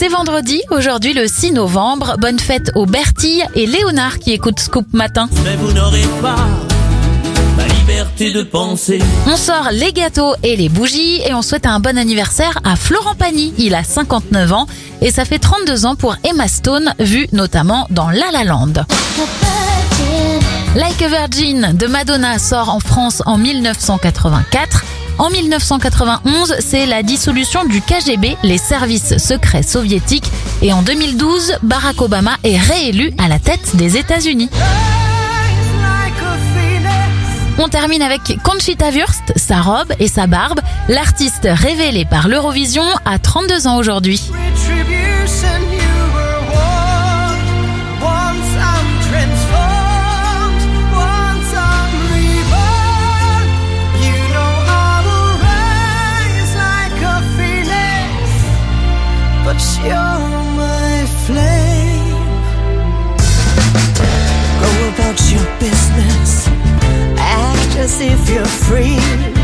C'est vendredi, aujourd'hui le 6 novembre. Bonne fête aux Bertille et Léonard qui écoutent Scoop Matin. Mais vous n'aurez pas ma liberté de penser. On sort les gâteaux et les bougies et on souhaite un bon anniversaire à Florent Pagny. Il a 59 ans et ça fait 32 ans pour Emma Stone, vue notamment dans La La Land. Like a Virgin de Madonna sort en France en 1984. En 1991, c'est la dissolution du KGB, les services secrets soviétiques, et en 2012, Barack Obama est réélu à la tête des États-Unis. On termine avec Conchita Wurst, sa robe et sa barbe, l'artiste révélée par l'Eurovision à 32 ans aujourd'hui. If you're free.